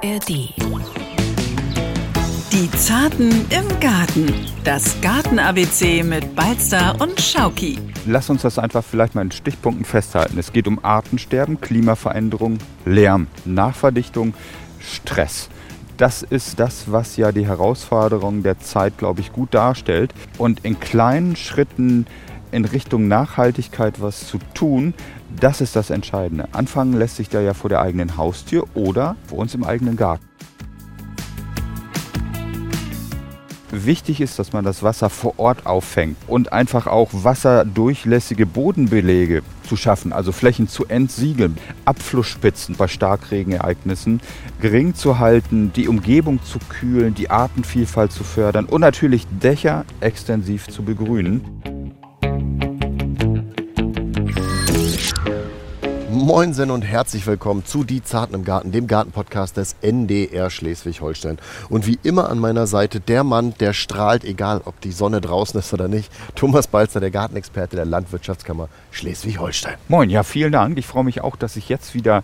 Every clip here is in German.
ARD. Die Zarten im Garten. Das Garten-ABC mit Balzer und Schauki. Lass uns das einfach vielleicht mal in Stichpunkten festhalten. Es geht um Artensterben, Klimaveränderung, Lärm, Nachverdichtung, Stress. Das ist das, was ja die Herausforderung der Zeit, glaube ich, gut darstellt. Und in kleinen Schritten in Richtung Nachhaltigkeit was zu tun, das ist das Entscheidende. Anfangen lässt sich da ja vor der eigenen Haustür oder vor uns im eigenen Garten. Wichtig ist, dass man das Wasser vor Ort auffängt und einfach auch wasserdurchlässige Bodenbelege zu schaffen, also Flächen zu entsiegeln, Abflussspitzen bei Starkregenereignissen gering zu halten, die Umgebung zu kühlen, die Artenvielfalt zu fördern und natürlich Dächer extensiv zu begrünen. Moinsen und herzlich willkommen zu Die Zarten im Garten, dem Gartenpodcast des NDR Schleswig-Holstein. Und wie immer an meiner Seite der Mann, der strahlt, egal ob die Sonne draußen ist oder nicht, Thomas Balzer, der Gartenexperte der Landwirtschaftskammer Schleswig-Holstein. Moin, ja, vielen Dank. Ich freue mich auch, dass ich jetzt wieder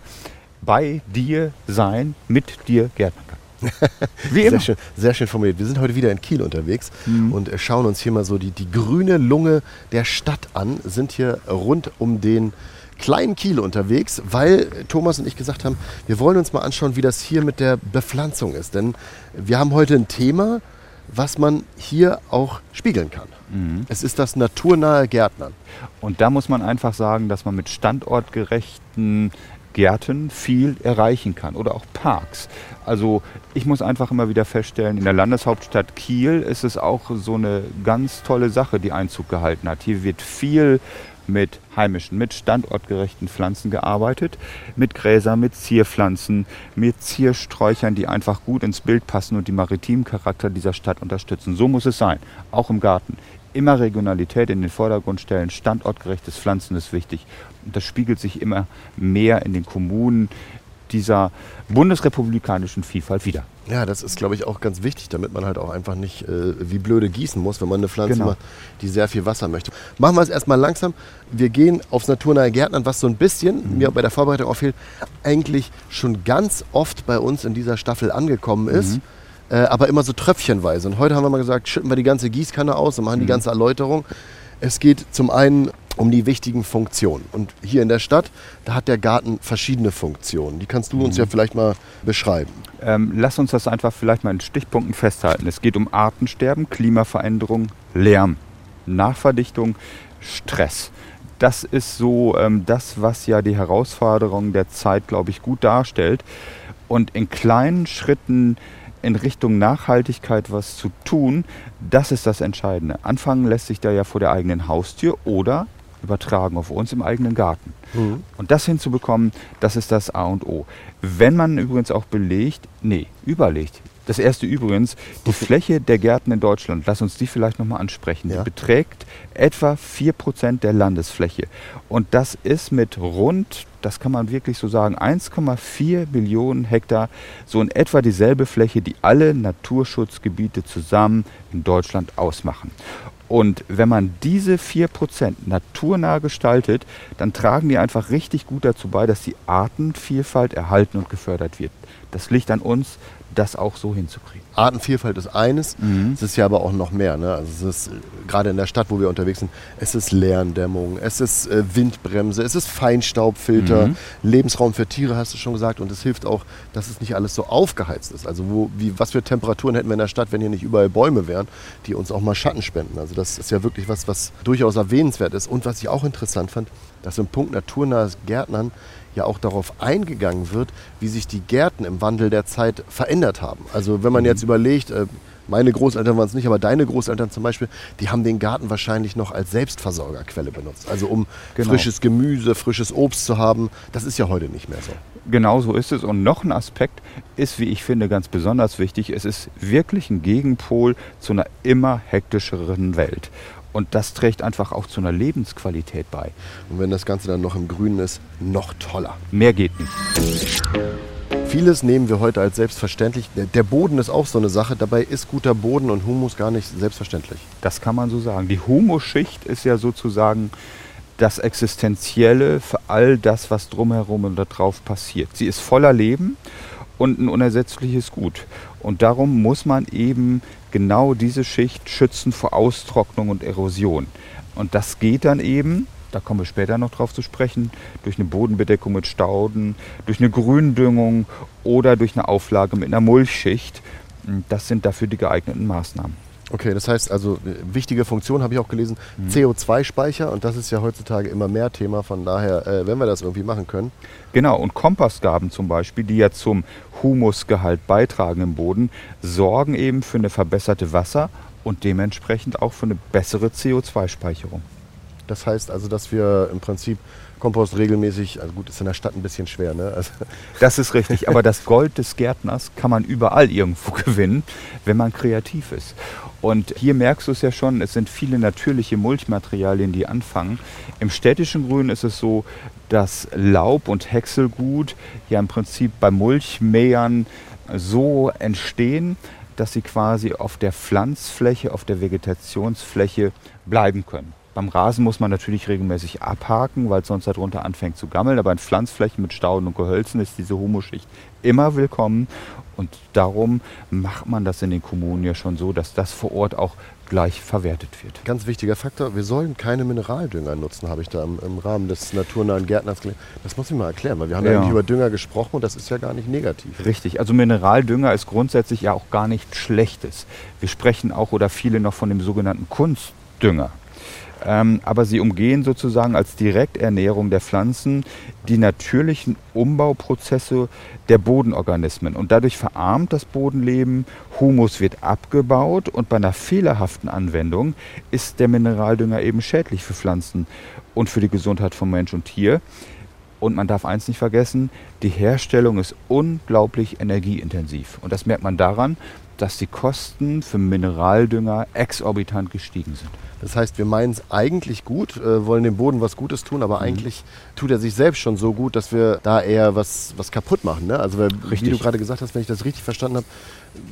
bei dir sein, mit dir gärtnern kann. Wie immer. Sehr schön, sehr schön formuliert. Wir sind heute wieder in Kiel unterwegs mhm. und schauen uns hier mal so die, die grüne Lunge der Stadt an, sind hier rund um den kleinen Kiel unterwegs, weil Thomas und ich gesagt haben, wir wollen uns mal anschauen, wie das hier mit der Bepflanzung ist. Denn wir haben heute ein Thema, was man hier auch spiegeln kann. Mhm. Es ist das naturnahe Gärtnern. Und da muss man einfach sagen, dass man mit standortgerechten Gärten viel erreichen kann oder auch Parks. Also ich muss einfach immer wieder feststellen, in der Landeshauptstadt Kiel ist es auch so eine ganz tolle Sache, die Einzug gehalten hat. Hier wird viel mit heimischen, mit standortgerechten Pflanzen gearbeitet, mit Gräsern, mit Zierpflanzen, mit Ziersträuchern, die einfach gut ins Bild passen und die maritimen Charakter dieser Stadt unterstützen. So muss es sein, auch im Garten. Immer Regionalität in den Vordergrund stellen, standortgerechtes Pflanzen ist wichtig. Und das spiegelt sich immer mehr in den Kommunen dieser bundesrepublikanischen Vielfalt wieder. Ja, das ist, glaube ich, auch ganz wichtig, damit man halt auch einfach nicht äh, wie blöde gießen muss, wenn man eine Pflanze genau. macht, die sehr viel Wasser möchte. Machen wir es erstmal langsam. Wir gehen aufs naturnahe Gärtnern, was so ein bisschen, mhm. mir bei der Vorbereitung auffällt, eigentlich schon ganz oft bei uns in dieser Staffel angekommen ist. Mhm. Äh, aber immer so tröpfchenweise. Und heute haben wir mal gesagt, schütten wir die ganze Gießkanne aus und machen mhm. die ganze Erläuterung. Es geht zum einen um die wichtigen Funktionen. Und hier in der Stadt, da hat der Garten verschiedene Funktionen. Die kannst du uns mhm. ja vielleicht mal beschreiben. Ähm, lass uns das einfach vielleicht mal in Stichpunkten festhalten. Es geht um Artensterben, Klimaveränderung, Lärm, Nachverdichtung, Stress. Das ist so ähm, das, was ja die Herausforderung der Zeit, glaube ich, gut darstellt. Und in kleinen Schritten in Richtung Nachhaltigkeit was zu tun, das ist das Entscheidende. Anfangen lässt sich da ja vor der eigenen Haustür oder übertragen auf uns im eigenen Garten. Mhm. Und das hinzubekommen, das ist das A und O. Wenn man übrigens auch belegt, nee, überlegt, das erste übrigens, die Fläche der Gärten in Deutschland, lass uns die vielleicht nochmal ansprechen, ja. die beträgt etwa 4% der Landesfläche. Und das ist mit rund, das kann man wirklich so sagen, 1,4 Millionen Hektar so in etwa dieselbe Fläche, die alle Naturschutzgebiete zusammen in Deutschland ausmachen. Und wenn man diese 4% naturnah gestaltet, dann tragen die einfach richtig gut dazu bei, dass die Artenvielfalt erhalten und gefördert wird. Das liegt an uns, das auch so hinzukriegen. Artenvielfalt ist eines, mhm. es ist ja aber auch noch mehr. Ne? Also es ist gerade in der Stadt, wo wir unterwegs sind, es ist Lärmdämmung, es ist äh, Windbremse, es ist Feinstaubfilter, mhm. Lebensraum für Tiere, hast du schon gesagt. Und es hilft auch, dass es nicht alles so aufgeheizt ist. Also wo, wie, was für Temperaturen hätten wir in der Stadt, wenn hier nicht überall Bäume wären, die uns auch mal Schatten spenden. Also das ist ja wirklich was, was durchaus erwähnenswert ist. Und was ich auch interessant fand, dass im Punkt naturnahes Gärtnern ja auch darauf eingegangen wird, wie sich die Gärten im Wandel der Zeit verändert haben. Also wenn man mhm. jetzt überlegt, äh, meine Großeltern waren es nicht, aber deine Großeltern zum Beispiel, die haben den Garten wahrscheinlich noch als Selbstversorgerquelle benutzt. Also um genau. frisches Gemüse, frisches Obst zu haben. Das ist ja heute nicht mehr so. Genau so ist es. Und noch ein Aspekt ist, wie ich finde, ganz besonders wichtig. Es ist wirklich ein Gegenpol zu einer immer hektischeren Welt. Und das trägt einfach auch zu einer Lebensqualität bei. Und wenn das Ganze dann noch im Grünen ist, noch toller. Mehr geht nicht. Vieles nehmen wir heute als selbstverständlich. Der Boden ist auch so eine Sache. Dabei ist guter Boden und Humus gar nicht selbstverständlich. Das kann man so sagen. Die Humusschicht ist ja sozusagen das Existenzielle für all das, was drumherum und darauf passiert. Sie ist voller Leben und ein unersetzliches Gut. Und darum muss man eben genau diese Schicht schützen vor Austrocknung und Erosion. Und das geht dann eben, da kommen wir später noch drauf zu sprechen, durch eine Bodenbedeckung mit Stauden, durch eine Gründüngung oder durch eine Auflage mit einer Mulchschicht. Das sind dafür die geeigneten Maßnahmen. Okay, das heißt also, wichtige Funktion habe ich auch gelesen, mhm. CO2-Speicher und das ist ja heutzutage immer mehr Thema, von daher, äh, wenn wir das irgendwie machen können. Genau, und Kompostgaben zum Beispiel, die ja zum Humusgehalt beitragen im Boden, sorgen eben für eine verbesserte Wasser- und dementsprechend auch für eine bessere CO2-Speicherung. Das heißt also, dass wir im Prinzip Kompost regelmäßig, also gut, ist in der Stadt ein bisschen schwer, ne? Also das ist richtig, aber das Gold des Gärtners kann man überall irgendwo gewinnen, wenn man kreativ ist. Und hier merkst du es ja schon, es sind viele natürliche Mulchmaterialien, die anfangen. Im städtischen Grün ist es so, dass Laub und Häckselgut ja im Prinzip bei Mulchmähern so entstehen, dass sie quasi auf der Pflanzfläche, auf der Vegetationsfläche bleiben können. Beim Rasen muss man natürlich regelmäßig abhaken, weil es sonst darunter anfängt zu gammeln. Aber in Pflanzflächen mit Stauden und Gehölzen ist diese Humuschicht immer willkommen. Und darum macht man das in den Kommunen ja schon so, dass das vor Ort auch gleich verwertet wird. Ganz wichtiger Faktor, wir sollen keine Mineraldünger nutzen, habe ich da im, im, Rahmen des naturnahen Gärtners gelernt. Das muss ich mal erklären, weil wir haben ja. ja nicht über Dünger gesprochen und das ist ja gar nicht negativ. Richtig, also Mineraldünger ist grundsätzlich ja auch gar nichts Schlechtes. Wir sprechen auch oder viele noch von dem sogenannten Kunstdünger. Ähm, aber sie umgehen sozusagen als Direkternährung der Pflanzen die natürlichen Umbauprozesse der Bodenorganismen. Und dadurch verarmt das Bodenleben, Humus wird abgebaut und bei einer fehlerhaften Anwendung ist der Mineraldünger eben schädlich für Pflanzen und für die Gesundheit von Mensch und Tier. Und man darf eins nicht vergessen, die Herstellung ist unglaublich energieintensiv. Und das merkt man daran, dass die Kosten für Mineraldünger exorbitant gestiegen sind. Das heißt, wir meinen es eigentlich gut, äh, wollen dem Boden was Gutes tun, aber mhm. eigentlich tut er sich selbst schon so gut, dass wir da eher was, was kaputt machen. Ne? Also, weil, wie du gerade gesagt hast, wenn ich das richtig verstanden habe,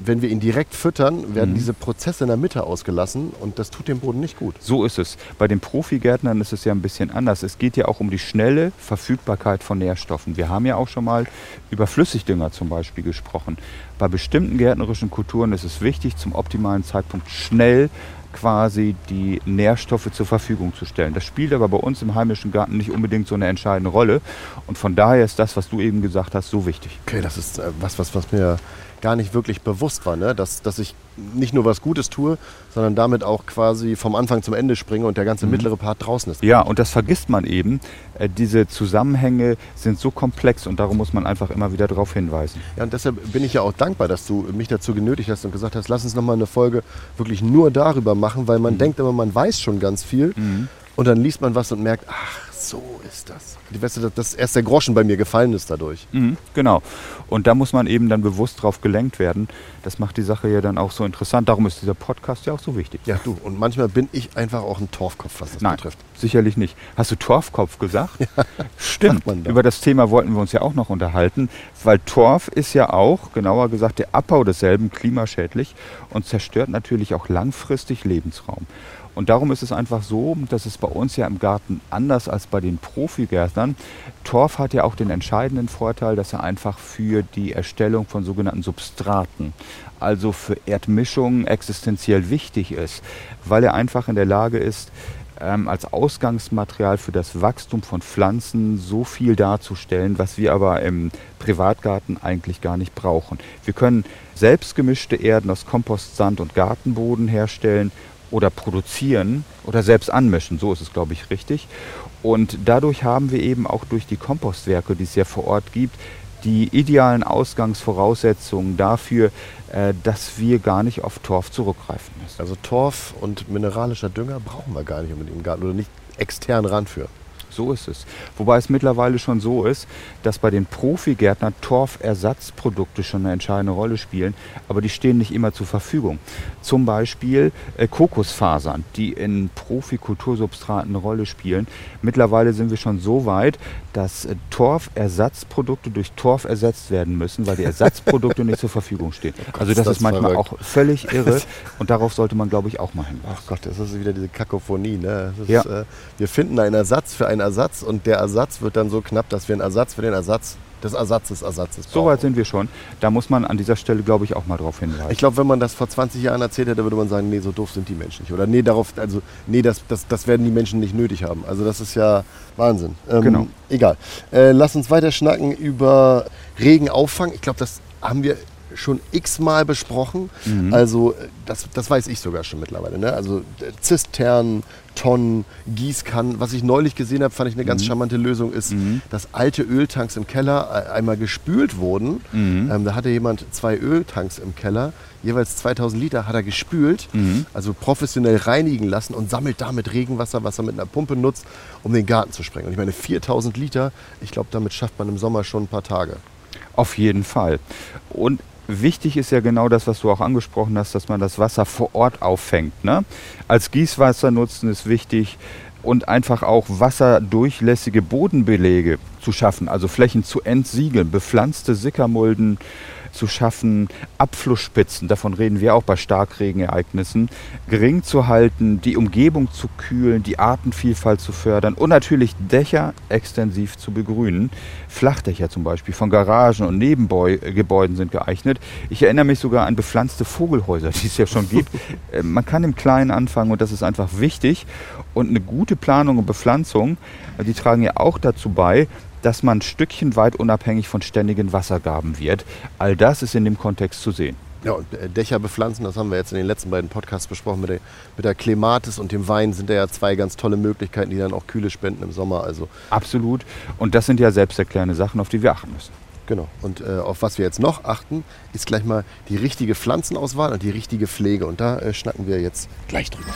wenn wir ihn direkt füttern, werden mhm. diese Prozesse in der Mitte ausgelassen und das tut dem Boden nicht gut. So ist es. Bei den Profigärtnern ist es ja ein bisschen anders. Es geht ja auch um die schnelle Verfügbarkeit von Nährstoffen. Wir haben ja auch schon mal über Flüssigdünger zum Beispiel gesprochen. Bei bestimmten gärtnerischen Kulturen ist es wichtig, zum optimalen Zeitpunkt schnell quasi die Nährstoffe zur Verfügung zu stellen. Das spielt aber bei uns im heimischen Garten nicht unbedingt so eine entscheidende Rolle. Und von daher ist das, was du eben gesagt hast, so wichtig. Okay, das ist äh, was, was, was mir gar nicht wirklich bewusst war, ne? dass, dass ich nicht nur was Gutes tue, sondern damit auch quasi vom Anfang zum Ende springe und der ganze mhm. mittlere Part draußen ist. Ja, und das vergisst man eben. Äh, diese Zusammenhänge sind so komplex und darum muss man einfach immer wieder darauf hinweisen. Ja, und deshalb bin ich ja auch dankbar, dass du mich dazu genötigt hast und gesagt hast, lass uns nochmal eine Folge wirklich nur darüber machen, weil man mhm. denkt immer, man weiß schon ganz viel mhm. und dann liest man was und merkt, ach, so ist das. Die Weißt dass erst der Groschen bei mir gefallen ist dadurch. Mhm, genau. Und da muss man eben dann bewusst drauf gelenkt werden. Das macht die Sache ja dann auch so interessant. Darum ist dieser Podcast ja auch so wichtig. Ja, du. Und manchmal bin ich einfach auch ein Torfkopf, was das Nein, betrifft. Sicherlich nicht. Hast du Torfkopf gesagt? Ja, Stimmt. Über das Thema wollten wir uns ja auch noch unterhalten, weil Torf ist ja auch, genauer gesagt, der Abbau desselben klimaschädlich und zerstört natürlich auch langfristig Lebensraum. Und darum ist es einfach so, dass es bei uns ja im Garten anders als bei den Profigärtnern. Torf hat ja auch den entscheidenden Vorteil, dass er einfach für die Erstellung von sogenannten Substraten, also für Erdmischungen, existenziell wichtig ist, weil er einfach in der Lage ist, ähm, als Ausgangsmaterial für das Wachstum von Pflanzen so viel darzustellen, was wir aber im Privatgarten eigentlich gar nicht brauchen. Wir können selbstgemischte Erden aus Kompost, Sand und Gartenboden herstellen oder produzieren oder selbst anmischen. So ist es, glaube ich, richtig. Und dadurch haben wir eben auch durch die Kompostwerke, die es ja vor Ort gibt, die idealen Ausgangsvoraussetzungen dafür, äh, dass wir gar nicht auf Torf zurückgreifen müssen. Also Torf und mineralischer Dünger brauchen wir gar nicht unbedingt im Garten oder nicht extern ranführen. So ist es. Wobei es mittlerweile schon so ist, dass bei den Profigärtnern Torfersatzprodukte schon eine entscheidende Rolle spielen, aber die stehen nicht immer zur Verfügung. Zum Beispiel äh, Kokosfasern, die in Profikultursubstraten eine Rolle spielen. Mittlerweile sind wir schon so weit, dass äh, Torfersatzprodukte durch Torf ersetzt werden müssen, weil die Ersatzprodukte nicht zur Verfügung stehen. Oh Gott, also das ist, das ist manchmal verrückt. auch völlig irre und darauf sollte man, glaube ich, auch mal hin. Ach Gott, das ist wieder diese Kakophonie. Ne? ja. Ist, äh, wir finden einen Ersatz für einen Ersatz und der Ersatz wird dann so knapp, dass wir einen Ersatz für den Ersatz des Ersatzes Ersatzes So weit sind wir schon. Da muss man an dieser Stelle, glaube ich, auch mal drauf hinweisen. Ich glaube, wenn man das vor 20 Jahren erzählt hätte, würde man sagen, nee, so doof sind die Menschen nicht. Oder nee, darauf, also nee, das, das, das werden die Menschen nicht nötig haben. Also das ist ja Wahnsinn. Ähm, Genau. Egal. Äh, lass uns weiter schnacken über Regenauffang. Ich glaube, das haben wir schon x-mal besprochen. Also äh, das, das weiß ich sogar schon mittlerweile. Ne? Also äh, Zisternen, Tonnen, Gießkannen. Was ich neulich gesehen habe, fand ich eine ganz charmante Lösung, ist, dass alte Öltanks im Keller äh, einmal gespült wurden. Ähm, da hatte jemand zwei Öltanks im Keller, jeweils 2000 Liter hat er gespült, also professionell reinigen lassen und sammelt damit Regenwasser, was er mit einer Pumpe nutzt, um den Garten zu sprengen. Und ich meine, 4000 Liter, ich glaube, damit schafft man im Sommer schon ein paar Tage. Auf jeden Fall. Und wichtig ist ja genau das, was du auch angesprochen hast, dass man das Wasser vor Ort auffängt. Ne? Als Gießwasser nutzen ist wichtig und einfach auch wasserdurchlässige Bodenbelege zu schaffen, also Flächen zu entsiegeln, bepflanzte Sickermulden zu schaffen, Abflussspitzen, davon reden wir auch bei Starkregenereignissen, gering zu halten, die Umgebung zu kühlen, die Artenvielfalt zu fördern und natürlich Dächer extensiv zu begrünen. Flachdächer zum Beispiel von Garagen und Nebengebäuden sind geeignet. Ich erinnere mich sogar an bepflanzte Vogelhäuser, die es ja schon gibt. Äh, Man kann im Kleinen anfangen und das ist einfach wichtig. Und eine gute Planung und Bepflanzung, äh, die tragen ja auch dazu bei, dass man Stückchen weit unabhängig von ständigen Wassergaben wird. All das ist in dem Kontext zu sehen. Ja, und äh, Dächer bepflanzen, das haben wir jetzt in den letzten beiden Podcasts besprochen. Mit der, mit der Clematis und dem Wein sind da ja zwei ganz tolle Möglichkeiten, die dann auch Kühle spenden im Sommer. Also Absolut. Und das sind ja selbsterklärende Sachen, auf die wir achten müssen. genau. Und äh, auf was wir jetzt noch achten, ist gleich mal die richtige Pflanzenauswahl und die richtige Pflege. Und da äh, schnacken wir jetzt gleich drüber.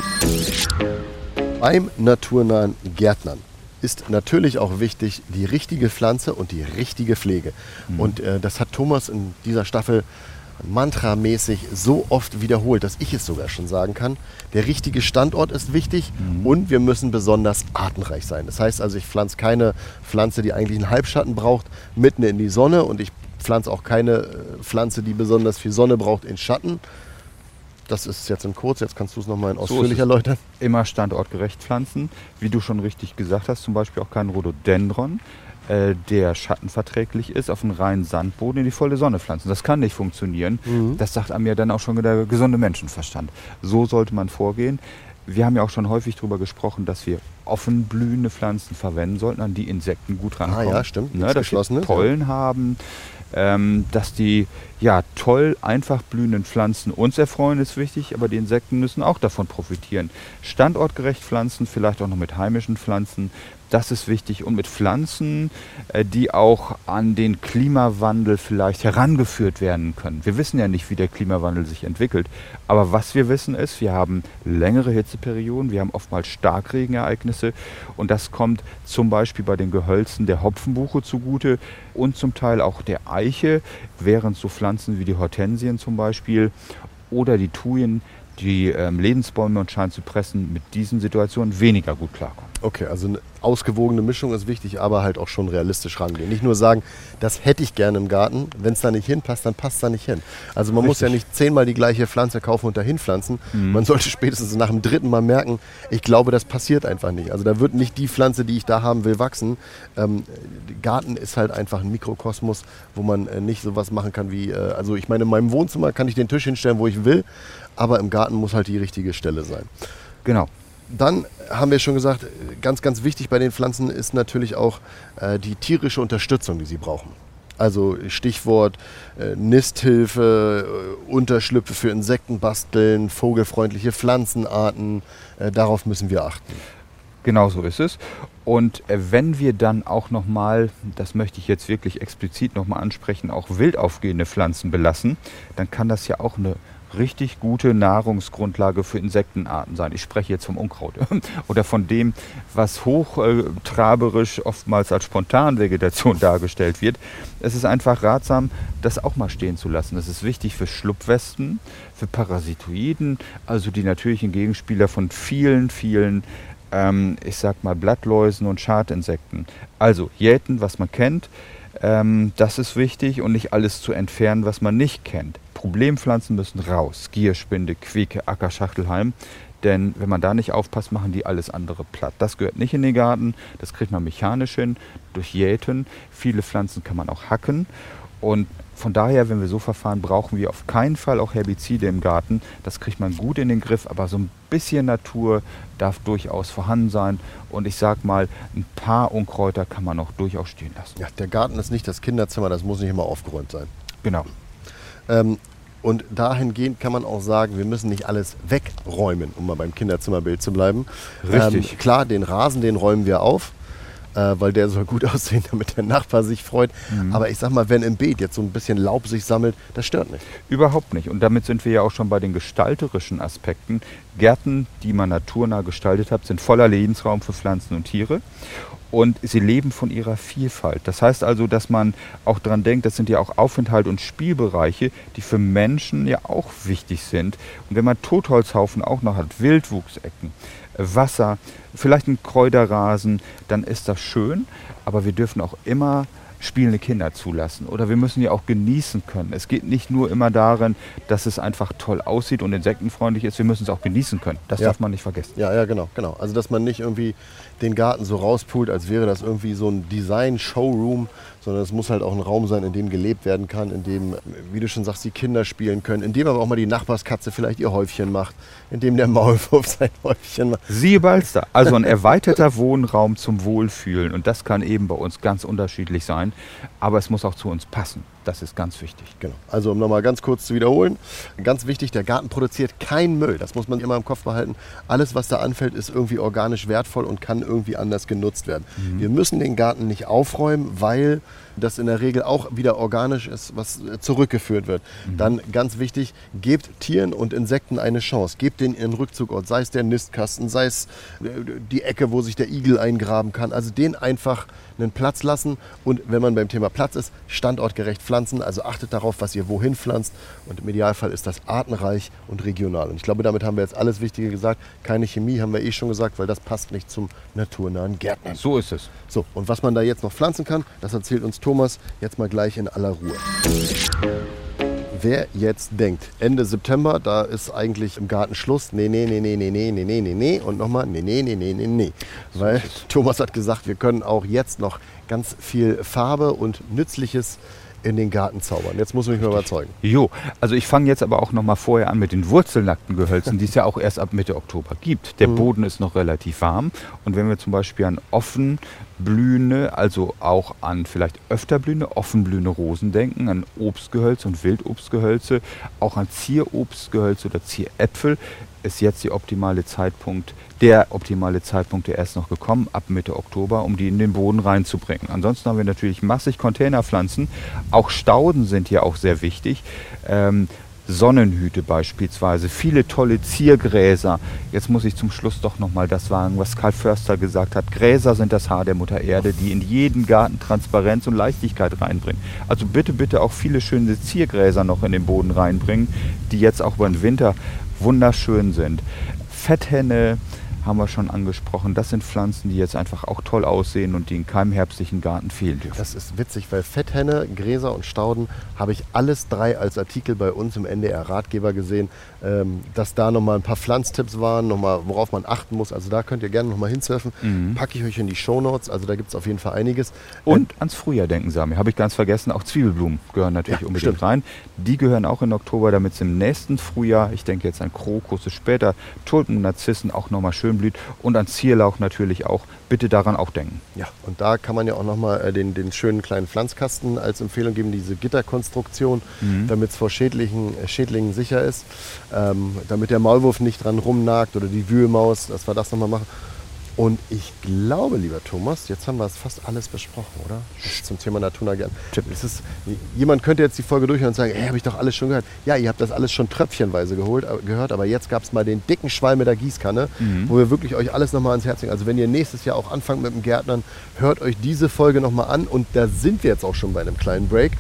Beim naturnahen Gärtnern ist natürlich auch wichtig die richtige Pflanze und die richtige Pflege. Und äh, das hat Thomas in dieser Staffel mantramäßig so oft wiederholt, dass ich es sogar schon sagen kann. Der richtige Standort ist wichtig und wir müssen besonders artenreich sein. Das heißt also, ich pflanze keine Pflanze, die eigentlich einen Halbschatten braucht, mitten in die Sonne und ich pflanze auch keine äh, Pflanze, die besonders viel Sonne braucht, in Schatten. Das ist jetzt in kurz, jetzt kannst du es nochmal ist ausführlich es. erläutern. Immer standortgerecht pflanzen. Wie du schon richtig gesagt hast, zum Beispiel auch kein Rhododendron, äh, der schattenverträglich ist, auf einen reinen Sandboden in die volle Sonne pflanzen. Das kann nicht funktionieren. Das sagt einem ja dann auch schon der gesunde Menschenverstand. So sollte man vorgehen. Wir haben ja auch schon häufig darüber gesprochen, dass wir offen blühende Pflanzen verwenden sollten, an die Insekten gut rankommen. Ah ja, stimmt. Ne, dass sie Geschlossenes, ja. Pollen haben, ähm, dass die ja, toll einfach blühenden Pflanzen uns erfreuen, ist wichtig, aber die Insekten müssen auch davon profitieren. Standortgerecht pflanzen, vielleicht auch noch mit heimischen Pflanzen, das ist wichtig. Und mit Pflanzen, äh, die auch an den Klimawandel vielleicht herangeführt werden können. Wir wissen ja nicht, wie der Klimawandel sich entwickelt, aber was wir wissen ist, wir haben längere Hitzeperioden, wir haben oftmals Starkregenereignisse. Und das kommt zum Beispiel bei den Gehölzen der Hopfenbuche zugute und zum Teil auch der Eiche, während so Pflanzen wie die Hortensien zum Beispiel oder die Thujen, die ähm, Lebensbäume und Scheinzypressen mit diesen Situationen weniger gut klarkommen. Okay, also eine ausgewogene Mischung ist wichtig, aber halt auch schon realistisch rangehen. Nicht nur sagen, das hätte ich gerne im Garten. Wenn es da nicht hinpasst, dann passt es da nicht hin. Also man muss ja Richtig. nicht zehnmal die gleiche Pflanze kaufen und dahin pflanzen. Man sollte spätestens nach dem dritten Mal merken, ich glaube, das passiert einfach nicht. Also da wird nicht die Pflanze, die ich da haben will, wachsen. Ähm, Garten ist halt einfach ein Mikrokosmos, wo man äh, nicht sowas machen kann wie, äh, also ich meine, in meinem Wohnzimmer kann ich den Tisch hinstellen, wo ich will, aber im Garten muss halt die richtige Stelle sein. Genau. Dann haben wir schon gesagt, ganz, ganz wichtig bei den Pflanzen ist natürlich auch äh, die tierische Unterstützung, die sie brauchen. Also Stichwort äh, Nisthilfe, äh, Unterschlüpfe für Insekten basteln, vogelfreundliche Pflanzenarten. Äh, darauf müssen wir achten. Genau so ist es. Und äh, wenn wir dann auch nochmal, das möchte ich jetzt wirklich explizit nochmal ansprechen, auch wild aufgehende Pflanzen belassen, dann kann das ja auch eine richtig gute Nahrungsgrundlage für Insektenarten sein. Ich spreche jetzt vom Unkraut oder von dem, was hochtraberisch oftmals als Spontanvegetation dargestellt wird. Es ist einfach ratsam, das auch mal stehen zu lassen. Das ist wichtig für Schlupfwespen, für Parasitoiden, also die natürlichen Gegenspieler von vielen, vielen ähm, ich sag mal, Blattläusen und Schadinsekten. Also jäten, was man kennt, ähm, das ist wichtig und nicht alles zu entfernen, was man nicht kennt. Problempflanzen müssen raus. Gierspinde, Quieke, Ackerschachtelhalm. Denn wenn man da nicht aufpasst, machen die alles andere platt. Das gehört nicht in den Garten. Das kriegt man mechanisch hin, durch Jäten. Viele Pflanzen kann man auch hacken. Und von daher, wenn wir so verfahren, brauchen wir auf keinen Fall auch Herbizide im Garten. Das kriegt man gut in den Griff, aber so ein bisschen Natur darf durchaus vorhanden sein. Und ich sag mal, ein paar Unkräuter kann man auch durchaus stehen lassen. Ja, der Garten ist nicht das Kinderzimmer, das muss nicht immer aufgeräumt sein. Genau. Ähm, und dahingehend kann man auch sagen, wir müssen nicht alles wegräumen, um mal beim Kinderzimmerbild zu bleiben. Richtig. Ähm, klar, den Rasen, den räumen wir auf, äh, weil der soll gut aussehen, damit der Nachbar sich freut. Aber ich sag mal, wenn im Beet jetzt so ein bisschen Laub sich sammelt, das stört nicht. Überhaupt nicht. Und damit sind wir ja auch schon bei den gestalterischen Aspekten. Gärten, die man naturnah gestaltet hat, sind voller Lebensraum für Pflanzen und Tiere. Und sie leben von ihrer Vielfalt. Das heißt also, dass man auch daran denkt, das sind ja auch Aufenthalt und Spielbereiche, die für Menschen ja auch wichtig sind. Und wenn man Totholzhaufen auch noch hat, Wildwuchsecken, Wasser, vielleicht einen Kräuterrasen, dann ist das schön. Aber wir dürfen auch immer spielende Kinder zulassen. Oder wir müssen ja auch genießen können. Es geht nicht nur immer darin, dass es einfach toll aussieht und insektenfreundlich ist, wir müssen es auch genießen können. Das Ja. darf man nicht vergessen. Ja, ja, genau, genau. Also, dass man nicht irgendwie den Garten so rauspult, als wäre das irgendwie so ein Design-Showroom, sondern es muss halt auch ein Raum sein, in dem gelebt werden kann, in dem, wie du schon sagst, die Kinder spielen können, in dem aber auch mal die Nachbarskatze vielleicht ihr Häufchen macht, in dem der Maulwurf sein Häufchen macht. Siehe Balster, also ein erweiterter Wohnraum zum Wohlfühlen. Und das kann eben bei uns ganz unterschiedlich sein. Aber es muss auch zu uns passen. Das ist ganz wichtig. Genau. Also um nochmal ganz kurz zu wiederholen, ganz wichtig, der Garten produziert keinen Müll. Das muss man immer im Kopf behalten. Alles, was da anfällt, ist irgendwie organisch wertvoll und kann irgendwie anders genutzt werden. Wir müssen den Garten nicht aufräumen, weil das in der Regel auch wieder organisch ist, was äh, zurückgeführt wird. Dann ganz wichtig, gebt Tieren und Insekten eine Chance. Gebt denen ihren Rückzugort, sei es der Nistkasten, sei es äh, die Ecke, wo sich der Igel eingraben kann. Also den einfach einen Platz lassen und wenn man beim Thema Platz ist, standortgerecht pflanzen. Also achtet darauf, was ihr wohin pflanzt und im Idealfall ist das artenreich und regional. Und ich glaube, damit haben wir jetzt alles Wichtige gesagt. Keine Chemie haben wir eh schon gesagt, weil das passt nicht zum naturnahen Gärtnern. So ist es. So, und was man da jetzt noch pflanzen kann, das erzählt uns Thomas jetzt mal gleich in aller Ruhe. Wer jetzt denkt, Ende September, da ist eigentlich im Garten Schluss, nee, nee, nee, nee, nee, nee, nee, nee, nee, nee und nochmal, nee, nee, nee, nee, nee, nee. Weil Thomas hat gesagt, wir können auch jetzt noch ganz viel Farbe und Nützliches in den Garten zaubern. Jetzt muss ich mich mal überzeugen. Jo, also ich fange jetzt aber auch noch mal vorher an mit den wurzelnackten Gehölzen, die es ja auch erst ab Mitte Oktober gibt. Der Boden ist noch relativ warm und wenn wir zum Beispiel an offen blühende, also auch an vielleicht öfter blühende, offen blühende Rosen denken, an Obstgehölze und Wildobstgehölze, auch an Zierobstgehölze oder Zieräpfel, ist jetzt die optimale Zeitpunkt, der optimale Zeitpunkt, der erst noch gekommen, ab Mitte Oktober, um die in den Boden reinzubringen. Ansonsten haben wir natürlich massig Containerpflanzen. Auch Stauden sind hier auch sehr wichtig. Ähm, Sonnenhüte beispielsweise, viele tolle Ziergräser. Jetzt muss ich zum Schluss doch nochmal das sagen, was Karl Förster gesagt hat. Gräser sind das Haar der Mutter Erde, die in jeden Garten Transparenz und Leichtigkeit reinbringen. Also bitte, bitte auch viele schöne Ziergräser noch in den Boden reinbringen, die jetzt auch über den Winter wunderschön sind. Fetthenne haben wir schon angesprochen. Das sind Pflanzen, die jetzt einfach auch toll aussehen und die in keinem herbstlichen Garten fehlen dürfen. Das ist witzig, weil Fetthenne, Gräser und Stauden habe ich alles drei als Artikel bei uns im NDR-Ratgeber gesehen, ähm, dass da nochmal ein paar Pflanztipps waren, nochmal, worauf man achten muss. Also da könnt ihr gerne nochmal hinsurfen. Packe ich euch in die Shownotes. Also da gibt es auf jeden Fall einiges. Und ans Frühjahr denken mir. Habe ich ganz vergessen. Auch Zwiebelblumen gehören natürlich Ja, unbedingt stimmt. rein. Die gehören auch in Oktober, damit es im nächsten Frühjahr, ich denke jetzt an Krokusse später, Tulpen Narzissen auch nochmal schön blüht. Und an Zierlauch natürlich auch. Bitte daran auch denken. Ja, und da kann man ja auch nochmal äh, den, den schönen kleinen Pflanzkasten als Empfehlung geben, diese Gitterkonstruktion, damit es vor Schädlingen, äh, Schädlingen sicher ist, ähm, damit der Maulwurf nicht dran rumnagt oder die Wühlmaus, dass wir das nochmal machen. Und ich glaube, lieber Thomas, jetzt haben wir es fast alles besprochen, oder? Zum Thema Natuna gern. Es ist, jemand könnte jetzt die Folge durchhören und sagen, hey, habe ich doch alles schon gehört. Ja, ihr habt das alles schon tröpfchenweise geholt, äh, gehört, aber jetzt gab es mal den dicken Schwall mit der Gießkanne, wo wir wirklich euch alles nochmal ans Herz legen. Also wenn ihr nächstes Jahr auch anfangt mit dem Gärtnern, hört euch diese Folge nochmal an und da sind wir jetzt auch schon bei einem kleinen Break,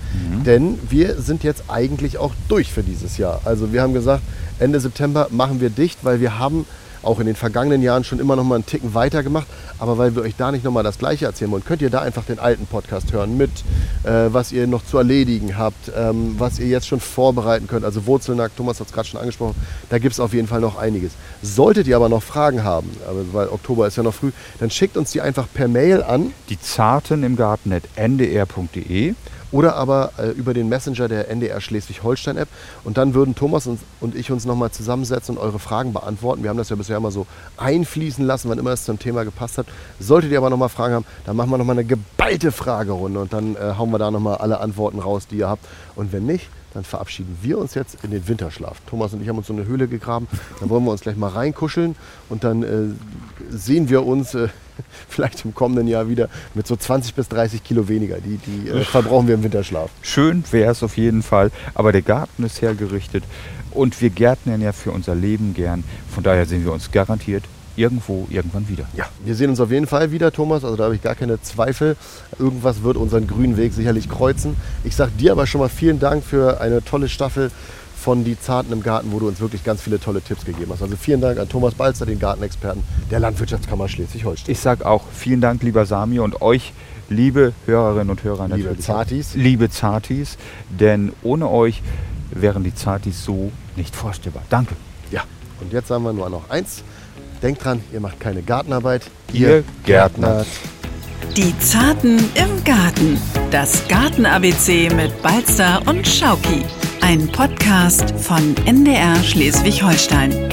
denn wir sind jetzt eigentlich auch durch für dieses Jahr. Also wir haben gesagt, Ende September machen wir dicht, weil wir haben auch in den vergangenen Jahren schon immer noch mal einen Ticken weiter gemacht. Aber weil wir euch da nicht noch mal das Gleiche erzählen wollen, könnt ihr da einfach den alten Podcast hören mit, äh, was ihr noch zu erledigen habt, ähm, was ihr jetzt schon vorbereiten könnt. Also Wurzelnackt, Thomas hat es gerade schon angesprochen, da gibt es auf jeden Fall noch einiges. Solltet ihr aber noch Fragen haben, weil Oktober ist ja noch früh, dann schickt uns die einfach per Mail an. Die Zarten im Garten ndr.de oder aber äh, über den Messenger der NDR Schleswig-Holstein-App. Und dann würden Thomas und, und ich uns nochmal zusammensetzen und eure Fragen beantworten. Wir haben das ja bisher immer so einfließen lassen, wann immer es zum Thema gepasst hat. Solltet ihr aber nochmal Fragen haben, dann machen wir nochmal eine geballte Fragerunde und dann äh, hauen wir da nochmal alle Antworten raus, die ihr habt. Und wenn nicht, dann verabschieden wir uns jetzt in den Winterschlaf. Thomas und ich haben uns so eine Höhle gegraben. Da wollen wir uns gleich mal reinkuscheln und dann äh, sehen wir uns äh, vielleicht im kommenden Jahr wieder mit so 20 bis 30 Kilo weniger. Die, die äh, verbrauchen wir im Winterschlaf. Schön wäre es auf jeden Fall, aber der Garten ist hergerichtet und wir gärtnern ja für unser Leben gern. Von daher sehen wir uns garantiert irgendwo irgendwann wieder. Ja, wir sehen uns auf jeden Fall wieder, Thomas. Also da habe ich gar keine Zweifel. Irgendwas wird unseren grünen Weg sicherlich kreuzen. Ich sage dir aber schon mal vielen Dank für eine tolle Staffel von Die Zarten im Garten, wo du uns wirklich ganz viele tolle Tipps gegeben hast. Also vielen Dank an Thomas Balzer, den Gartenexperten der Landwirtschaftskammer Schleswig-Holstein. Ich sage auch vielen Dank, lieber Sami, und euch, liebe Hörerinnen und Hörer, liebe natürlich. Zartis. Liebe Zartis, denn ohne euch wären die Zartis so nicht vorstellbar. Danke. Ja, und jetzt sagen wir nur noch eins. Denkt dran, ihr macht keine Gartenarbeit, ihr, ihr gärtnert. Die Zarten im Garten. Das Garten-ABC mit Balzer und Schauki. Ein Podcast von NDR Schleswig-Holstein.